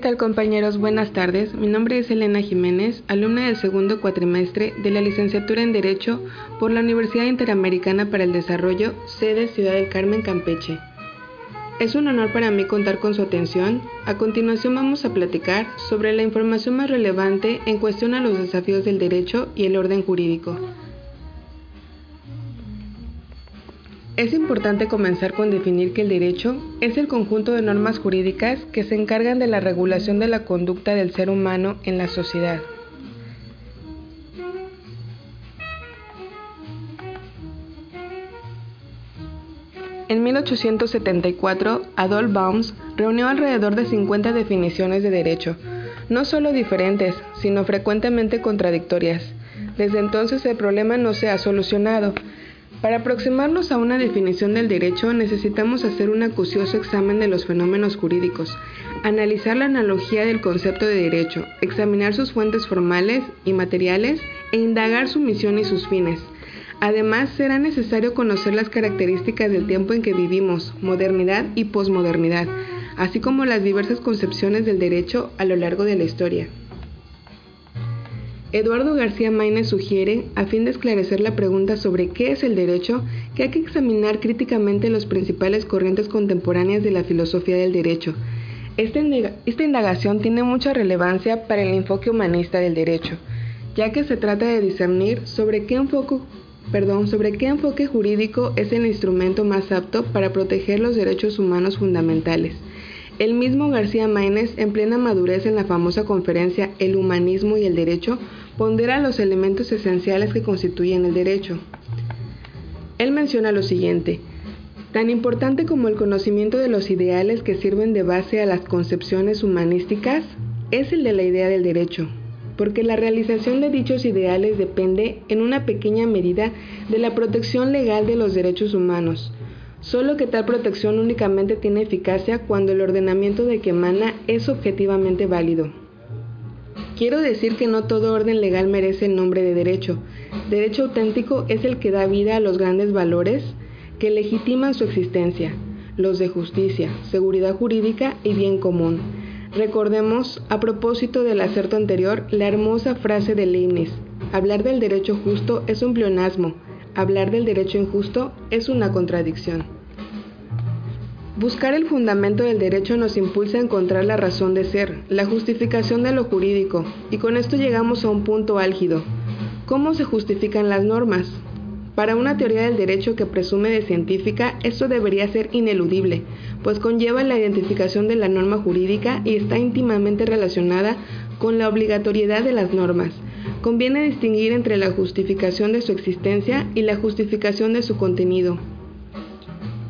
Tal compañeros? Buenas tardes. Mi nombre es Elena Jiménez, alumna del segundo cuatrimestre de la licenciatura en Derecho por la Universidad Interamericana para el Desarrollo, sede Ciudad del Carmen, Campeche. Es un honor para mí contar con su atención. A continuación vamos a platicar sobre la información más relevante en cuestión a los desafíos del derecho y el orden jurídico. Es importante comenzar con definir que el derecho es el conjunto de normas jurídicas que se encargan de la regulación de la conducta del ser humano en la sociedad. En 1874, Adolf Baums reunió alrededor de 50 definiciones de derecho, no solo diferentes, sino frecuentemente contradictorias. Desde entonces el problema no se ha solucionado, para aproximarnos a una definición del derecho necesitamos hacer un acucioso examen de los fenómenos jurídicos, analizar la analogía del concepto de derecho, examinar sus fuentes formales y materiales e indagar su misión y sus fines. Además, será necesario conocer las características del tiempo en que vivimos, modernidad y posmodernidad, así como las diversas concepciones del derecho a lo largo de la historia. Eduardo García Maínez sugiere, a fin de esclarecer la pregunta sobre qué es el derecho, que hay que examinar críticamente las principales corrientes contemporáneas de la filosofía del derecho. Esta, indagación tiene mucha relevancia para el enfoque humanista del derecho, ya que se trata de discernir sobre qué enfoque sobre qué enfoque jurídico es el instrumento más apto para proteger los derechos humanos fundamentales. El mismo García Maínez, en plena madurez en la famosa conferencia El humanismo y el derecho, pondera los elementos esenciales que constituyen el derecho. Él menciona lo siguiente, tan importante como el conocimiento de los ideales que sirven de base a las concepciones humanísticas es el de la idea del derecho, porque la realización de dichos ideales depende en una pequeña medida de la protección legal de los derechos humanos, solo que tal protección únicamente tiene eficacia cuando el ordenamiento de que emana es objetivamente válido. Quiero decir que no todo orden legal merece el nombre de derecho. Derecho auténtico es el que da vida a los grandes valores que legitiman su existencia, los de justicia, seguridad jurídica y bien común. Recordemos, a propósito del acerto anterior, la hermosa frase de Leibniz, hablar del derecho justo es un pleonasmo, hablar del derecho injusto es una contradicción. Buscar el fundamento del derecho nos impulsa a encontrar la razón de ser, la justificación de lo jurídico, y con esto llegamos a un punto álgido. ¿Cómo se justifican las normas? Para una teoría del derecho que presume de científica, esto debería ser ineludible, pues conlleva la identificación de la norma jurídica y está íntimamente relacionada con la obligatoriedad de las normas. Conviene distinguir entre la justificación de su existencia y la justificación de su contenido.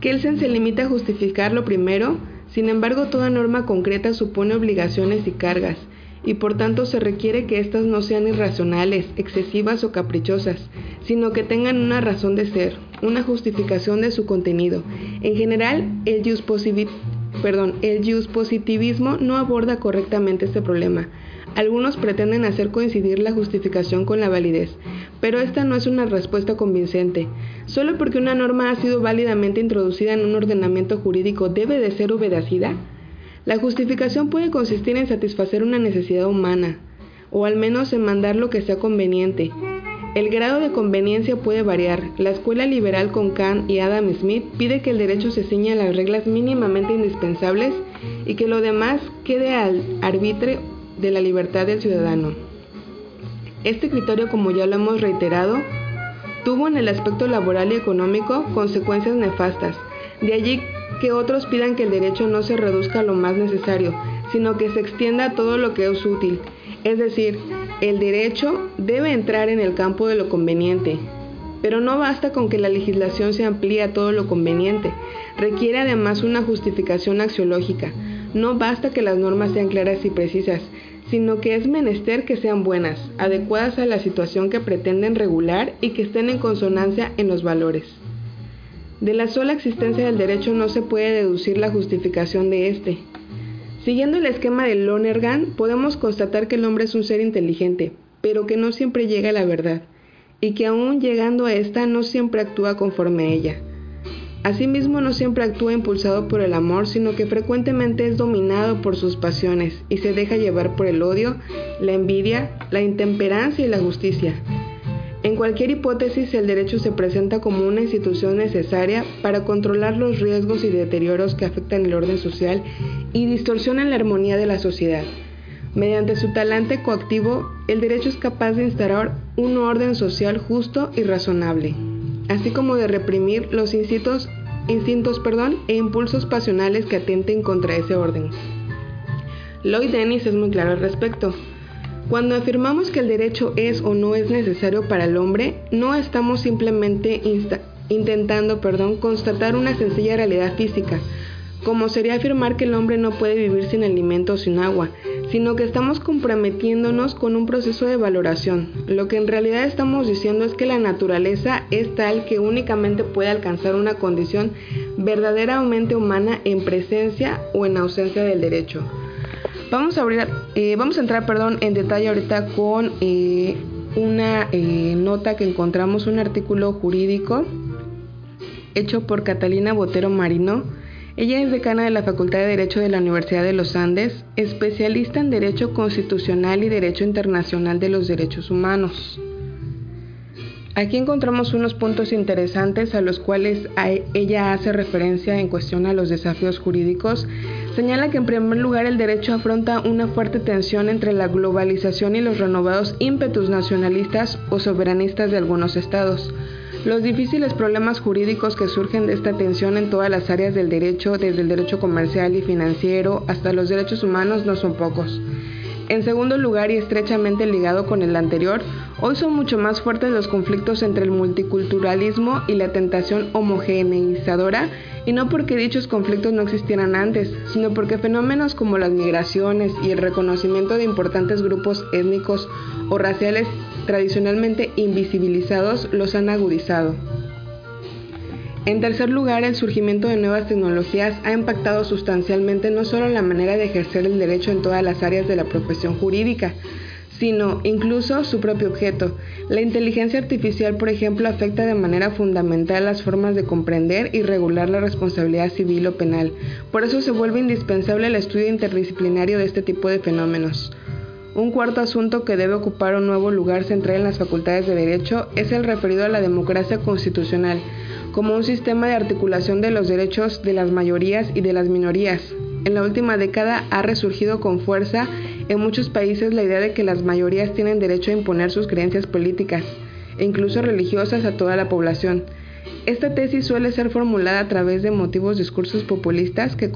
Kelsen se limita a justificar lo primero, sin embargo toda norma concreta supone obligaciones y cargas, y por tanto se requiere que éstas no sean irracionales, excesivas o caprichosas, sino que tengan una razón de ser, una justificación de su contenido. En general, el jus, perdón, el positivismo no aborda correctamente este problema, algunos pretenden hacer coincidir la justificación con la validez, pero esta no es una respuesta convincente. Solo porque una norma ha sido válidamente introducida en un ordenamiento jurídico debe de ser obedecida. La justificación puede consistir en satisfacer una necesidad humana, o al menos en mandar lo que sea conveniente. El grado de conveniencia puede variar. La escuela liberal con Kant y Adam Smith pide que el derecho se ciña a las reglas mínimamente indispensables y que lo demás quede al arbitre de la libertad del ciudadano. Este criterio, como ya lo hemos reiterado, tuvo en el aspecto laboral y económico consecuencias nefastas. De allí que otros pidan que el derecho no se reduzca a lo más necesario, sino que se extienda a todo lo que es útil. Es decir, el derecho debe entrar en el campo de lo conveniente. Pero no basta con que la legislación se amplíe a todo lo conveniente, requiere además una justificación axiológica, No basta que las normas sean claras y precisas, sino que es menester que sean buenas, adecuadas a la situación que pretenden regular y que estén en consonancia en los valores. De la sola existencia del derecho no se puede deducir la justificación de éste. Siguiendo el esquema de Lonergan, podemos constatar que el hombre es un ser inteligente, pero que no siempre llega a la verdad, y que aún llegando a esta no siempre actúa conforme a ella. Asimismo, no siempre actúa impulsado por el amor, sino que frecuentemente es dominado por sus pasiones y se deja llevar por el odio, la envidia, la intemperancia y la justicia. En cualquier hipótesis, el derecho se presenta como una institución necesaria para controlar los riesgos y deterioros que afectan el orden social y distorsionan la armonía de la sociedad. Mediante su talante coactivo, el derecho es capaz de instaurar un orden social justo y razonable, así como de reprimir los instintos, instintos perdón, e impulsos pasionales que atenten contra ese orden. Lloyd Dennis es muy claro al respecto. Cuando afirmamos que el derecho es o no es necesario para el hombre, no estamos simplemente intentando perdón, constatar una sencilla realidad física, como sería afirmar que el hombre no puede vivir sin alimento o sin agua, sino que estamos comprometiéndonos con un proceso de valoración. Lo que en realidad estamos diciendo es que la naturaleza es tal que únicamente puede alcanzar una condición verdaderamente humana en presencia o en ausencia del derecho. Vamos a, abrir, eh, vamos a entrar perdón, en detalle ahorita con eh, una eh, nota que encontramos, un artículo jurídico hecho por Catalina Botero Marino. Ella es decana de la Facultad de Derecho de la Universidad de los Andes, especialista en Derecho Constitucional y Derecho Internacional de los Derechos Humanos. Aquí encontramos unos puntos interesantes a los cuales ella hace referencia en cuestión a los desafíos jurídicos Señala que en primer lugar el derecho afronta una fuerte tensión entre la globalización y los renovados ímpetus nacionalistas o soberanistas de algunos estados. Los difíciles problemas jurídicos que surgen de esta tensión en todas las áreas del derecho, desde el derecho comercial y financiero hasta los derechos humanos, no son pocos. En segundo lugar, y estrechamente ligado con el anterior, hoy son mucho más fuertes los conflictos entre el multiculturalismo y la tentación homogeneizadora y no porque dichos conflictos no existieran antes, sino porque fenómenos como las migraciones y el reconocimiento de importantes grupos étnicos o raciales tradicionalmente invisibilizados los han agudizado. En tercer lugar, el surgimiento de nuevas tecnologías ha impactado sustancialmente no solo la manera de ejercer el derecho en todas las áreas de la profesión jurídica, sino incluso su propio objeto. La inteligencia artificial, por ejemplo, afecta de manera fundamental las formas de comprender y regular la responsabilidad civil o penal. Por eso se vuelve indispensable el estudio interdisciplinario de este tipo de fenómenos. Un cuarto asunto que debe ocupar un nuevo lugar central en las facultades de Derecho es el referido a la democracia constitucional, como un sistema de articulación de los derechos de las mayorías y de las minorías. En la última década ha resurgido con fuerza en muchos países la idea de que las mayorías tienen derecho a imponer sus creencias políticas e incluso religiosas a toda la población. Esta tesis suele ser formulada a través de motivos discursos populistas que,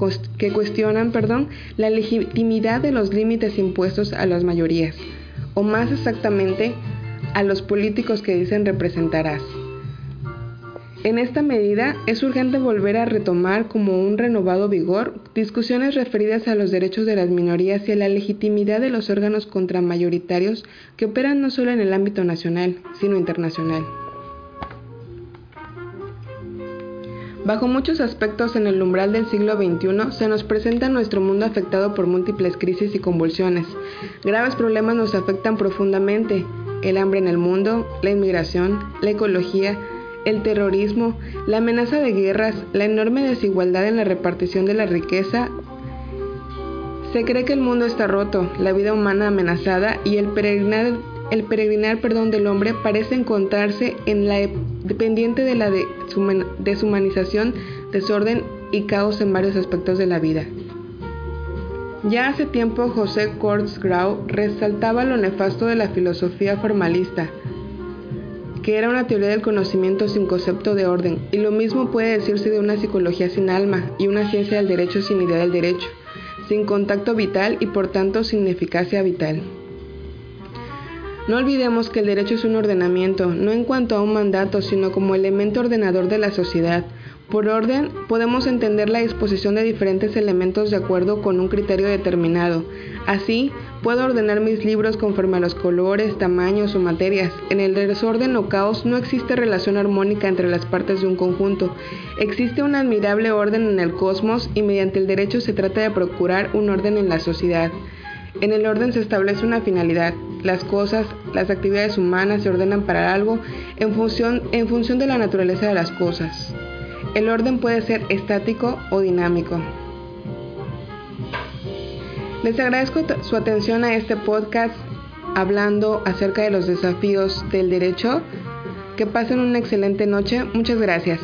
cuestionan perdón, la legitimidad de los límites impuestos a las mayorías, o más exactamente, a los políticos que dicen representarás. En esta medida, es urgente volver a retomar como un renovado vigor discusiones referidas a los derechos de las minorías y a la legitimidad de los órganos contramayoritarios que operan no solo en el ámbito nacional, sino internacional. Bajo muchos aspectos en el umbral del siglo XXI se nos presenta nuestro mundo afectado por múltiples crisis y convulsiones. Graves problemas nos afectan profundamente. El hambre en el mundo, la inmigración, la ecología, el terrorismo, la amenaza de guerras, la enorme desigualdad en la repartición de la riqueza. Se cree que el mundo está roto, la vida humana amenazada y el peregrinar, el peregrinar perdón, del hombre parece encontrarse en la dependiente de la deshumanización, desorden y caos en varios aspectos de la vida. Ya hace tiempo José Grau resaltaba lo nefasto de la filosofía formalista, que era una teoría del conocimiento sin concepto de orden, y lo mismo puede decirse de una psicología sin alma y una ciencia del derecho sin idea del derecho, sin contacto vital y por tanto sin eficacia vital. No olvidemos que el derecho es un ordenamiento, no en cuanto a un mandato, sino como elemento ordenador de la sociedad. Por orden, podemos entender la disposición de diferentes elementos de acuerdo con un criterio determinado. Así, puedo ordenar mis libros conforme a los colores, tamaños o materias. En el desorden o caos no existe relación armónica entre las partes de un conjunto. Existe un admirable orden en el cosmos y mediante el derecho se trata de procurar un orden en la sociedad. En el orden se establece una finalidad. Las cosas, las actividades humanas se ordenan para algo en función, en función de la naturaleza de las cosas. El orden puede ser estático o dinámico. Les agradezco su atención a este podcast hablando acerca de los desafíos del derecho. Que pasen una excelente noche. Muchas gracias.